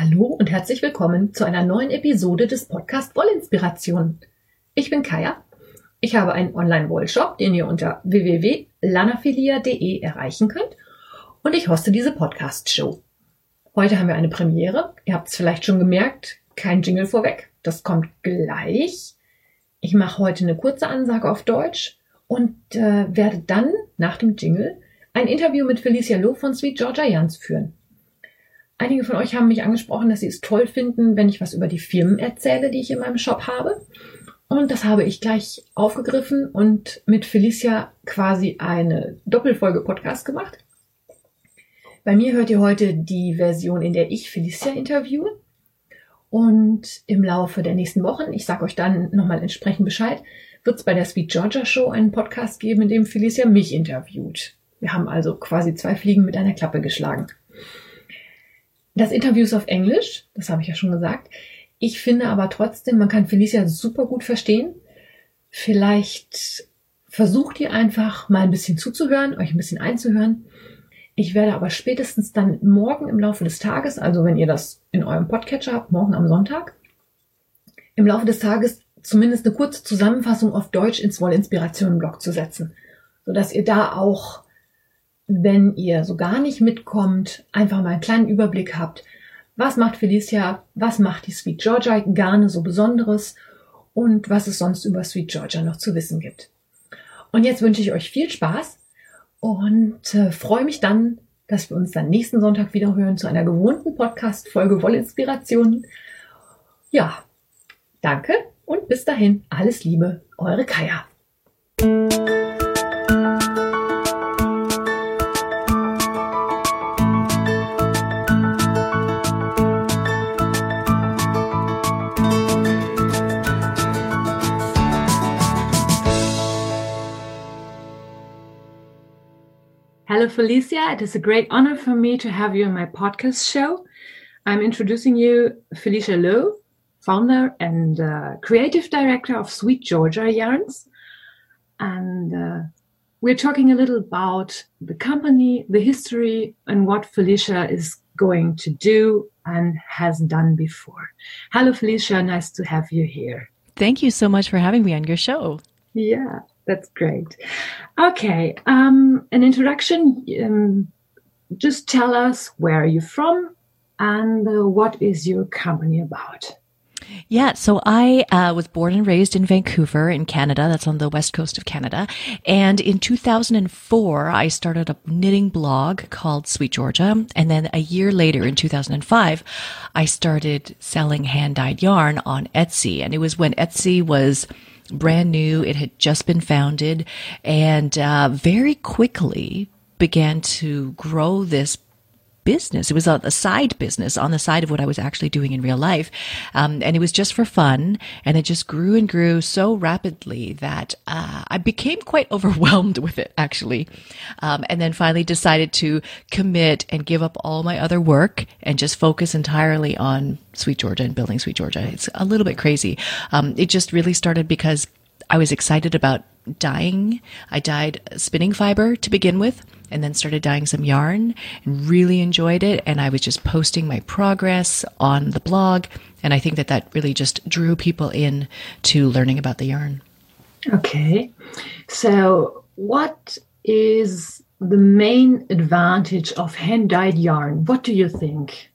Hallo und herzlich willkommen zu einer neuen Episode des Podcast Wollinspiration. Ich bin Kaya. Ich habe einen Online-Wollshop, den ihr unter www.lanafilia.de erreichen könnt und ich hoste diese Podcast-Show. Heute haben wir eine Premiere. Ihr habt es vielleicht schon gemerkt, kein Jingle vorweg. Das kommt gleich. Ich mache heute eine kurze Ansage auf Deutsch und äh, werde dann nach dem Jingle ein Interview mit Felicia Loh von Sweet Georgia Jans führen. Einige von euch haben mich angesprochen, dass sie es toll finden, wenn ich was über die Firmen erzähle, die ich in meinem Shop habe. Und das habe ich gleich aufgegriffen und mit Felicia quasi eine Doppelfolge Podcast gemacht. Bei mir hört ihr heute die Version, in der ich Felicia interviewe. Und im Laufe der nächsten Wochen, ich sage euch dann nochmal entsprechend Bescheid, wird es bei der Sweet Georgia Show einen Podcast geben, in dem Felicia mich interviewt. Wir haben also quasi zwei Fliegen mit einer Klappe geschlagen. Das Interview ist auf Englisch, das habe ich ja schon gesagt. Ich finde aber trotzdem, man kann Felicia super gut verstehen. Vielleicht versucht ihr einfach mal ein bisschen zuzuhören, euch ein bisschen einzuhören. Ich werde aber spätestens dann morgen im Laufe des Tages, also wenn ihr das in eurem Podcatcher habt, morgen am Sonntag, im Laufe des Tages zumindest eine kurze Zusammenfassung auf Deutsch ins Wollinspiration-Blog zu setzen, sodass ihr da auch wenn ihr so gar nicht mitkommt, einfach mal einen kleinen Überblick habt, was macht Felicia, was macht die Sweet Georgia Garne so Besonderes und was es sonst über Sweet Georgia noch zu wissen gibt. Und jetzt wünsche ich euch viel Spaß und äh, freue mich dann, dass wir uns dann nächsten Sonntag wieder hören zu einer gewohnten Podcast-Folge Wollinspirationen. Ja, danke und bis dahin alles Liebe, eure Kaya. Hello, Felicia. It is a great honor for me to have you on my podcast show. I'm introducing you, Felicia Lo, founder and uh, creative director of Sweet Georgia Yarns. And uh, we're talking a little about the company, the history, and what Felicia is going to do and has done before. Hello, Felicia. Nice to have you here. Thank you so much for having me on your show. Yeah. That's great. Okay, um, an introduction. Um, just tell us where are you from and uh, what is your company about. Yeah, so I uh, was born and raised in Vancouver, in Canada. That's on the west coast of Canada. And in 2004, I started a knitting blog called Sweet Georgia. And then a year later, in 2005, I started selling hand dyed yarn on Etsy. And it was when Etsy was brand new. It had just been founded and uh, very quickly began to grow this business. It was a, a, side business on the side of what I was actually doing in real life. Um, and it was just for fun. And it just grew and grew so rapidly that uh, I became quite overwhelmed with it, actually. Um, and then finally decided to commit and give up all my other work and just focus entirely on Sweet Georgia and building Sweet Georgia. It's a little bit crazy. Um, it just really started because I was excited about dyeing. I dyed spinning fiber to begin with and then started dyeing some yarn and really enjoyed it. And I was just posting my progress on the blog. And I think that that really just drew people in to learning about the yarn. Okay. So, what is the main advantage of hand dyed yarn? What do you think?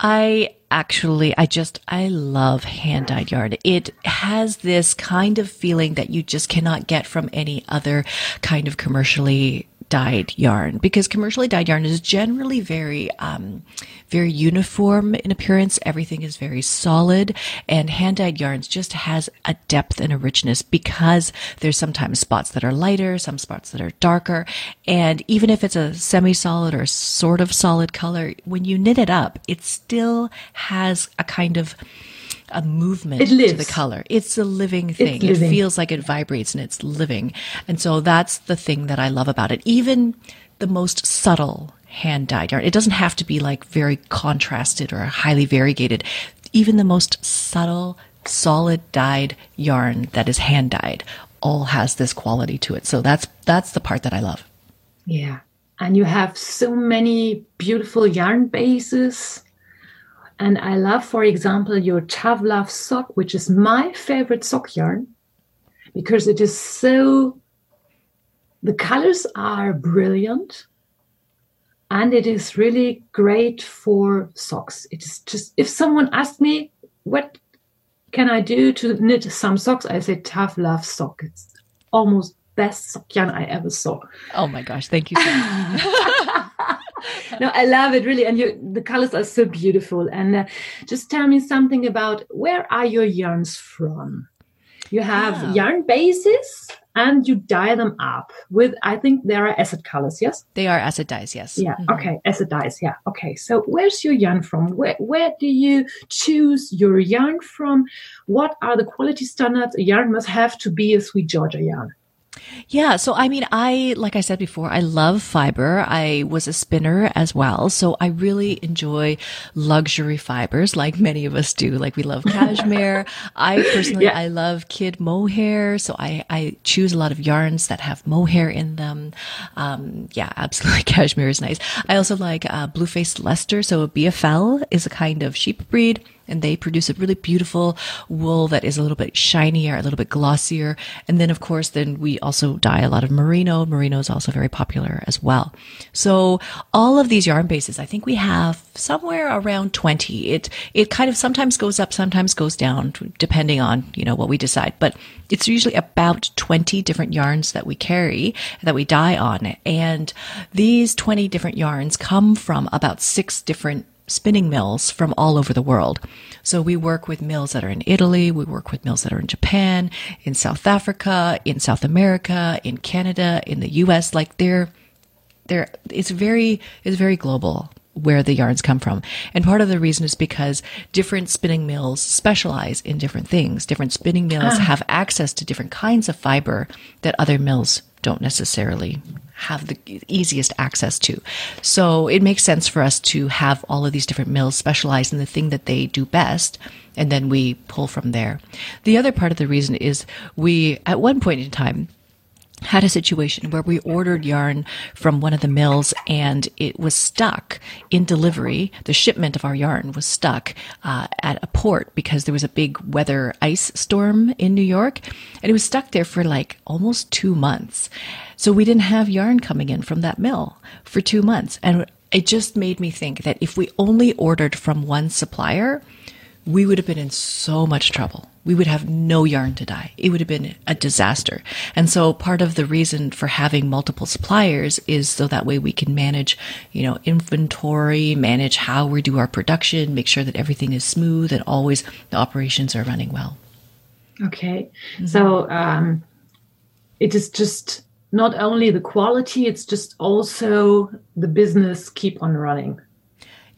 I actually, I just, I love hand dyed yarn. It has this kind of feeling that you just cannot get from any other kind of commercially dyed yarn because commercially dyed yarn is generally very um, very uniform in appearance. Everything is very solid and hand dyed yarns just has a depth and a richness because there's sometimes spots that are lighter some spots that are darker and even if it's a semi-solid or sort of solid color when you knit it up it still has a kind of a movement to the color. It's a living thing. Living. It feels like it vibrates and it's living. And so that's the thing that I love about it. Even the most subtle hand dyed yarn. It doesn't have to be like very contrasted or highly variegated. Even the most subtle, solid dyed yarn that is hand dyed all has this quality to it. So that's that's the part that I love. Yeah. And you have so many beautiful yarn bases And I love, for example, your Tough sock, which is my favorite sock yarn because it is so, the colors are brilliant and it is really great for socks. It is just, if someone asked me, what can I do to knit some socks? I say Tough Love sock. It's almost best sock yarn I ever saw. Oh my gosh, thank you so much. no, I love it really, and you, the colors are so beautiful. And uh, just tell me something about where are your yarns from? You have yeah. yarn bases and you dye them up with I think there are acid colors, yes? They are acid dyes, yes. Yeah, mm-hmm. okay, acid dyes, yeah. Okay. So where's your yarn from? Where where do you choose your yarn from? What are the quality standards a yarn must have to be a sweet Georgia yarn? Yeah. So, I mean, I, like I said before, I love fiber. I was a spinner as well. So I really enjoy luxury fibers like many of us do. Like we love cashmere. I personally, yeah. I love kid mohair. So I, I choose a lot of yarns that have mohair in them. Um, yeah, absolutely. Cashmere is nice. I also like, uh, blue-faced Leicester. So a BFL is a kind of sheep breed and they produce a really beautiful wool that is a little bit shinier, a little bit glossier. And then, of course, then we also dye a lot of merino. Merino is also very popular as well. So all of these yarn bases, I think we have somewhere around 20. It, it kind of sometimes goes up, sometimes goes down, depending on, you know, what we decide. But it's usually about 20 different yarns that we carry, that we dye on. And these 20 different yarns come from about six different spinning mills from all over the world. So we work with mills that are in Italy, we work with mills that are in Japan, in South Africa, in South America, in Canada, in the US. Like they're, they're, it's very, it's very global where the yarns come from. And part of the reason is because different spinning mills specialize in different things. Different spinning mills ah. have access to different kinds of fiber that other mills don't necessarily have the easiest access to. So it makes sense for us to have all of these different mills specialize in the thing that they do best. And then we pull from there. The other part of the reason is we, at one point in time, had a situation where we ordered yarn from one of the mills and it was stuck in delivery. The shipment of our yarn was stuck uh, at a port because there was a big weather ice storm in New York and it was stuck there for like almost two months. So we didn't have yarn coming in from that mill for two months. And it just made me think that if we only ordered from one supplier, we would have been in so much trouble. We would have no yarn to dye. It would have been a disaster. And so part of the reason for having multiple suppliers is so that way we can manage, you know, inventory, manage how we do our production, make sure that everything is smooth and always the operations are running well. Okay. Mm-hmm. So um, it is just not only the quality, it's just also the business keep on running.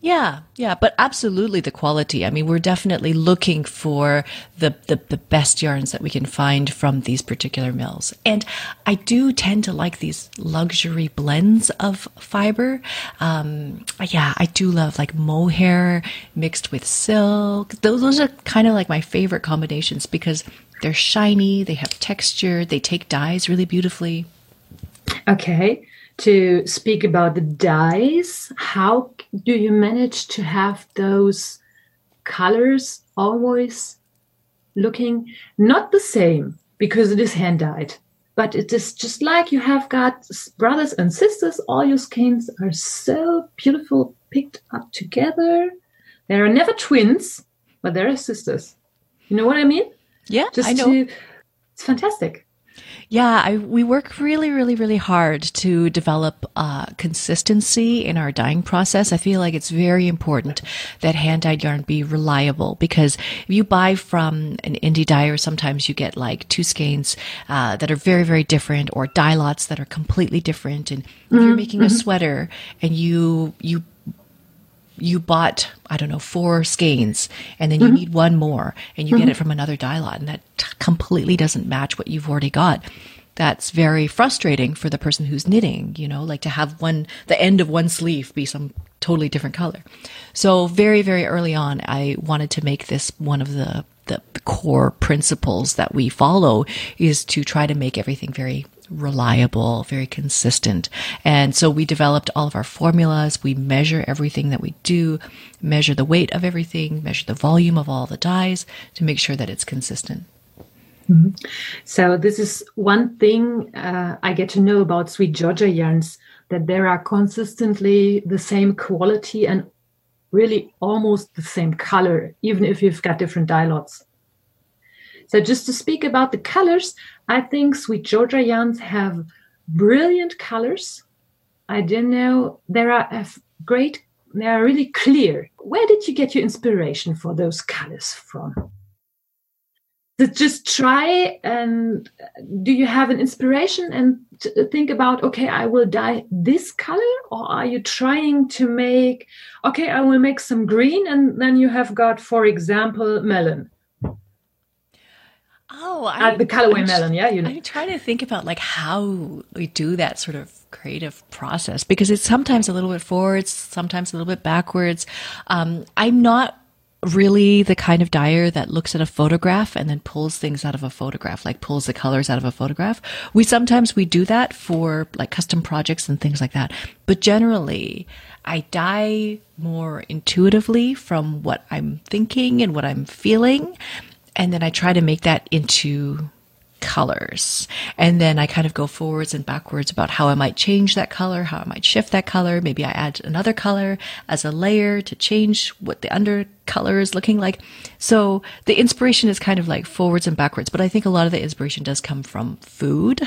Yeah, yeah, but absolutely the quality. I mean, we're definitely looking for the, the, the, best yarns that we can find from these particular mills. And I do tend to like these luxury blends of fiber. Um, yeah, I do love like mohair mixed with silk. Those, those are kind of like my favorite combinations because they're shiny, they have texture, they take dyes really beautifully. Okay to speak about the dyes. How do you manage to have those colors always looking not the same because it is hand dyed, but it is just like you have got brothers and sisters. All your skins are so beautiful, picked up together. They are never twins, but they're sisters. You know what I mean? Yeah, just I know. To, it's fantastic. Yeah, I, we work really, really, really hard to develop uh, consistency in our dyeing process. I feel like it's very important that hand dyed yarn be reliable because if you buy from an indie dyer, sometimes you get like two skeins uh, that are very, very different or dye lots that are completely different. And if mm-hmm. you're making a mm-hmm. sweater and you you you bought, I don't know, four skeins and then you mm-hmm. need one more and you mm-hmm. get it from another dye lot and that t- completely doesn't match what you've already got. That's very frustrating for the person who's knitting, you know, like to have one, the end of one sleeve be some totally different color. So very, very early on, I wanted to make this one of the, the, the core principles that we follow is to try to make everything very reliable, very consistent. And so we developed all of our formulas. We measure everything that we do, measure the weight of everything, measure the volume of all the dyes to make sure that it's consistent. Mm-hmm. So this is one thing uh, I get to know about Sweet Georgia yarns that there are consistently the same quality and really almost the same color, even if you've got different dye lots. So just to speak about the colors, I think Sweet Georgia yarns have brilliant colors. I didn't know there are great, they are really clear. Where did you get your inspiration for those colors from? So just try and uh, do you have an inspiration and think about okay i will dye this color or are you trying to make okay i will make some green and then you have got for example melon oh I, uh, the colorway I'm, melon yeah you know. i'm trying to think about like how we do that sort of creative process because it's sometimes a little bit forwards sometimes a little bit backwards um, i'm not really the kind of dyer that looks at a photograph and then pulls things out of a photograph, like pulls the colors out of a photograph. We sometimes we do that for like custom projects and things like that. But generally, I dye more intuitively from what I'm thinking and what I'm feeling. And then I try to make that into colors. And then I kind of go forwards and backwards about how I might change that color, how I might shift that color. Maybe I add another color as a layer to change what the under color is looking like. So the inspiration is kind of like forwards and backwards, but I think a lot of the inspiration does come from food.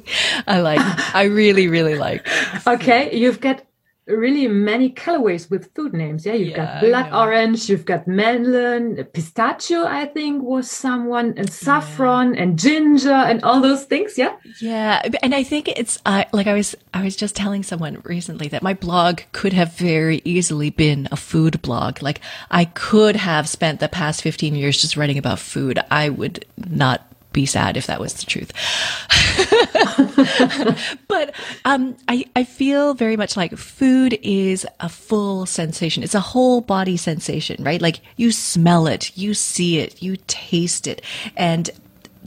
I like, I really, really like. Okay. You've got really many colorways with food names. Yeah, you've yeah, got blood orange, you've got melon, pistachio, I think was someone, and saffron yeah. and ginger and all those things. Yeah. Yeah, and I think it's uh, like I was I was just telling someone recently that my blog could have very easily been a food blog. Like I could have spent the past 15 years just writing about food. I would not be sad if that was the truth. but um, I, I feel very much like food is a full sensation. It's a whole body sensation, right? Like you smell it, you see it, you taste it. And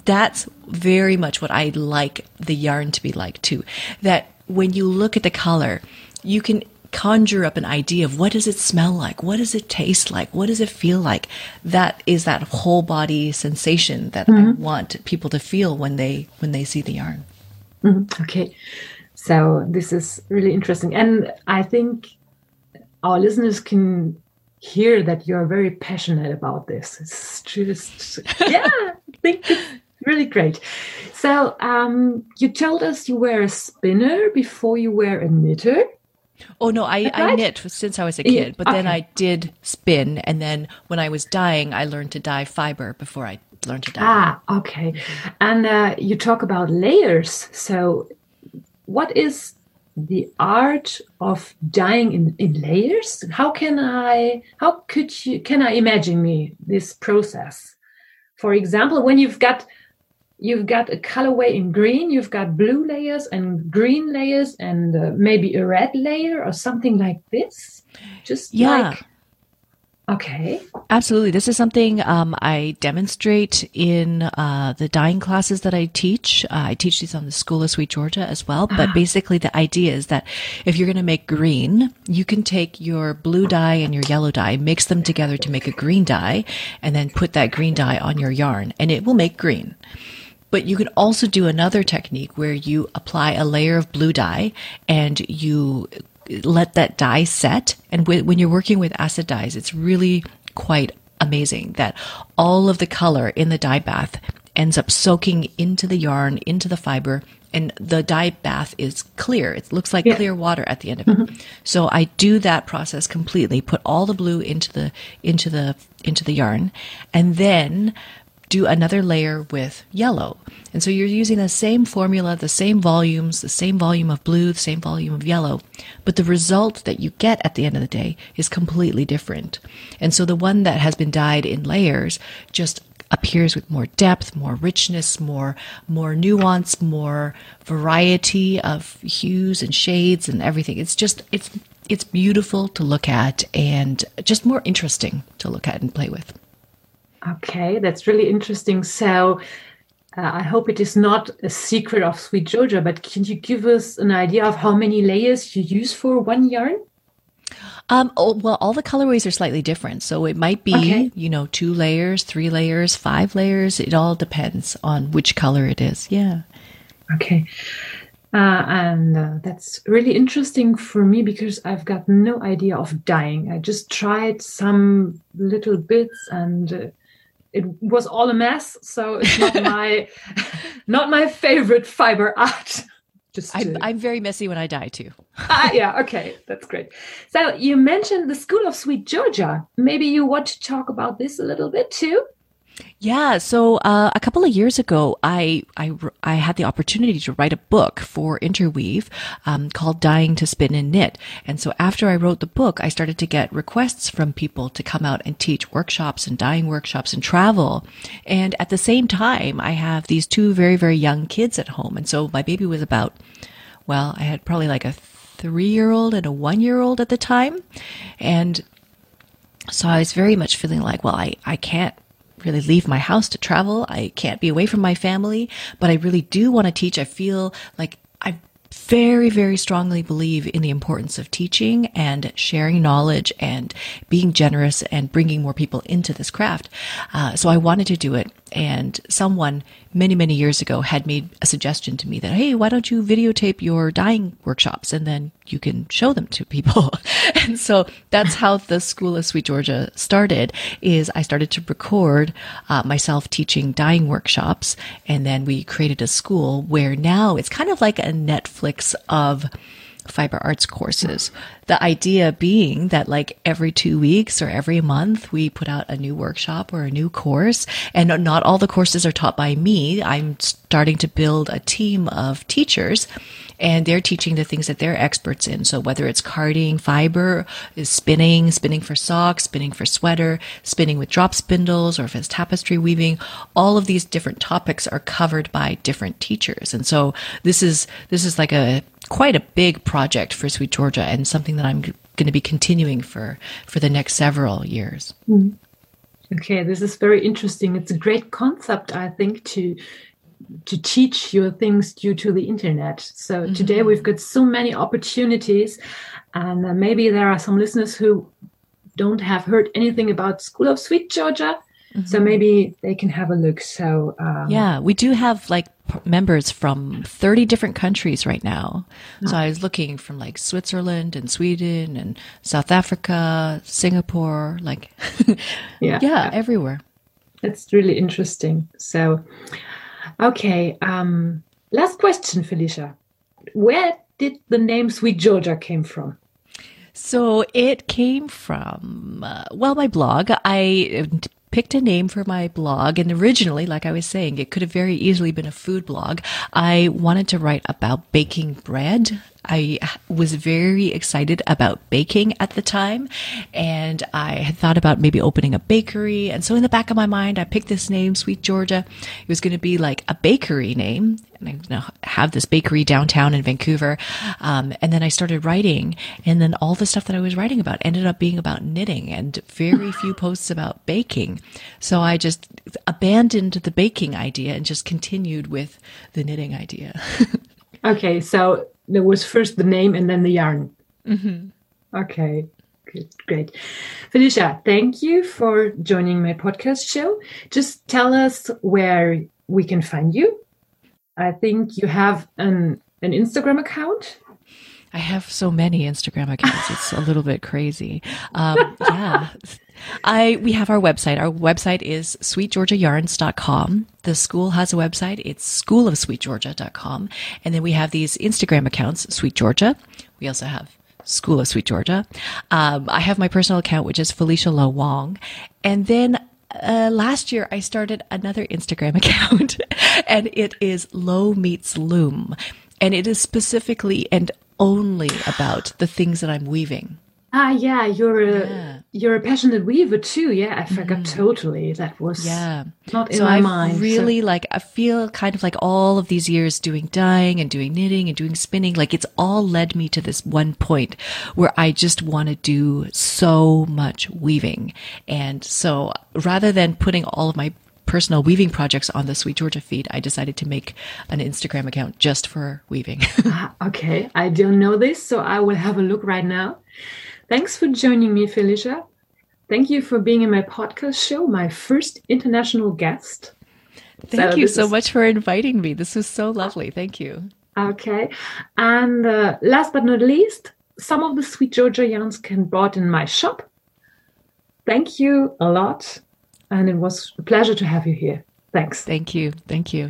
that's very much what I like the yarn to be like too. That when you look at the color, you can conjure up an idea of what does it smell like? What does it taste like? What does it feel like? That is that whole body sensation that mm-hmm. I want people to feel when they when they see the yarn. Mm-hmm. Okay. So this is really interesting. And I think our listeners can hear that you're very passionate about this. It's just yeah, I think it's really great. So um, you told us you were a spinner before you were a knitter. Oh no, I, I knit since I was a kid, but okay. then I did spin, and then when I was dyeing, I learned to dye fiber before I learned to dye. Ah, okay. And uh, you talk about layers. So, what is the art of dyeing in, in layers? How can I? How could you? Can I imagine me this process? For example, when you've got you've got a colorway in green, you've got blue layers and green layers and uh, maybe a red layer or something like this. Just yeah. like Okay. Absolutely. This is something um, I demonstrate in uh, the dyeing classes that I teach. Uh, I teach these on the School of Sweet Georgia as well. But ah. basically, the idea is that if you're going to make green, you can take your blue dye and your yellow dye, mix them together to make a green dye, and then put that green dye on your yarn, and it will make green. But you can also do another technique where you apply a layer of blue dye and you let that dye set. And when you're working with acid dyes, it's really quite amazing that all of the color in the dye bath ends up soaking into the yarn, into the fiber, and the dye bath is clear. It looks like yeah. clear water at the end of it. Mm-hmm. So I do that process completely, put all the blue into the into the into the yarn, and then do another layer with yellow. And so you're using the same formula, the same volumes, the same volume of blue, the same volume of yellow, but the result that you get at the end of the day is completely different. And so the one that has been dyed in layers just appears with more depth, more richness, more more nuance, more variety of hues and shades and everything. It's just it's it's beautiful to look at and just more interesting to look at and play with. Okay, that's really interesting. So, uh, I hope it is not a secret of Sweet Georgia, but can you give us an idea of how many layers you use for one yarn? Um, oh, well, all the colorways are slightly different. So it might be, okay. you know, two layers, three layers, five layers. It all depends on which color it is. Yeah. Okay. Uh, and uh, that's really interesting for me because I've got no idea of dyeing. I just tried some little bits and uh, it was all a mess. So it's not my not my favorite fiber art. Just I'm, I'm very messy when I dye too. ah, yeah, okay, that's great. So you mentioned the School of Sweet Georgia. Maybe you want to talk about this a little bit too. Yeah. So uh, a couple of years ago, I, I I had the opportunity to write a book for Interweave um, called Dyeing to Spin and Knit." And so after I wrote the book, I started to get requests from people to come out and teach workshops and dyeing workshops and travel. And at the same time, I have these two very very young kids at home, and so my baby was about well, I had probably like a three year old and a one year old at the time, and so I was very much feeling like, well, I I can't really leave my house to travel. I can't be away from my family, but I really do want to teach. I feel like I very, very strongly believe in the importance of teaching and sharing knowledge and being generous and bringing more people into this craft. Uh, so I wanted to do it. And someone many, many years ago had made a suggestion to me that, hey, why don't you videotape your dyeing workshops and then you can show them to people. and so that's how the School of Sweet Georgia started is I started to record uh, myself teaching dyeing workshops. And then we created a school where now it's kind of like a Netflix of fiber arts courses. The idea being that like every two weeks or every month, we put out a new workshop or a new course. And not all the courses are taught by me. I'm starting to build a team of teachers and they're teaching the things that they're experts in. So whether it's carding, fiber, spinning, spinning for socks, spinning for sweater, spinning with drop spindles, or if it's tapestry weaving, all of these different topics are covered by different teachers. And so this is, this is like a quite a big project for Sweet Georgia and something that I'm going to be continuing for for the next several years. Mm. Okay, this is very interesting. It's a great concept, I think, to to teach your things due to the internet. So mm-hmm. today we've got so many opportunities, and uh, maybe there are some listeners who don't have heard anything about School of Sweet Georgia. Mm-hmm. So maybe they can have a look. So um, yeah, we do have like members from 30 different countries right now. So I was looking from like Switzerland and Sweden and South Africa, Singapore, like yeah, yeah, everywhere. That's really interesting. So okay, um last question Felicia. Where did the name Sweet Georgia came from? So it came from, uh, well, my blog. I picked a name for my blog. And originally, like I was saying, it could have very easily been a food blog. I wanted to write about baking bread. I was very excited about baking at the time and I had thought about maybe opening a bakery. And so in the back of my mind, I picked this name, Sweet Georgia. It was going to be like a bakery name. And I'm going to have this bakery downtown in Vancouver. Um, and then I started writing and then all the stuff that I was writing about ended up being about knitting and very few posts about baking. So I just abandoned the baking idea and just continued with the knitting idea. okay. So there was first the name and then the yarn. Mm-hmm. Okay, good, great. Felicia, thank you for joining my podcast show. Just tell us where we can find you. I think you have an an Instagram account. I have so many Instagram accounts. It's a little bit crazy. Um, yeah. I we have our website. Our website is sweetgeorgiayarns.com. The school has a website. It's schoolofsweetgeorgia.com. And then we have these Instagram accounts, Sweet Georgia. We also have School of Sweet Georgia. Um, I have my personal account, which is Felicia Lo Wong. And then uh, last year I started another Instagram account and it is Lo Meets Loom. And it is specifically and only about the things that I'm weaving. Ah, yeah, you're a yeah. you're a passionate weaver too. Yeah, I forgot mm. totally. That was yeah not in so my I mind. Really, so. like I feel kind of like all of these years doing dyeing and doing knitting and doing spinning. Like it's all led me to this one point where I just want to do so much weaving, and so rather than putting all of my personal weaving projects on the Sweet Georgia feed, I decided to make an Instagram account just for weaving. ah, okay, I don't know this, so I will have a look right now. Thanks for joining me, Felicia. Thank you for being in my podcast show, my first international guest. Thank so you so is... much for inviting me. This was so lovely. Thank you. Okay. And uh, last but not least, some of the Sweet Georgia yarns can bought in my shop. Thank you a lot. And it was a pleasure to have you here. Thanks. Thank you. Thank you.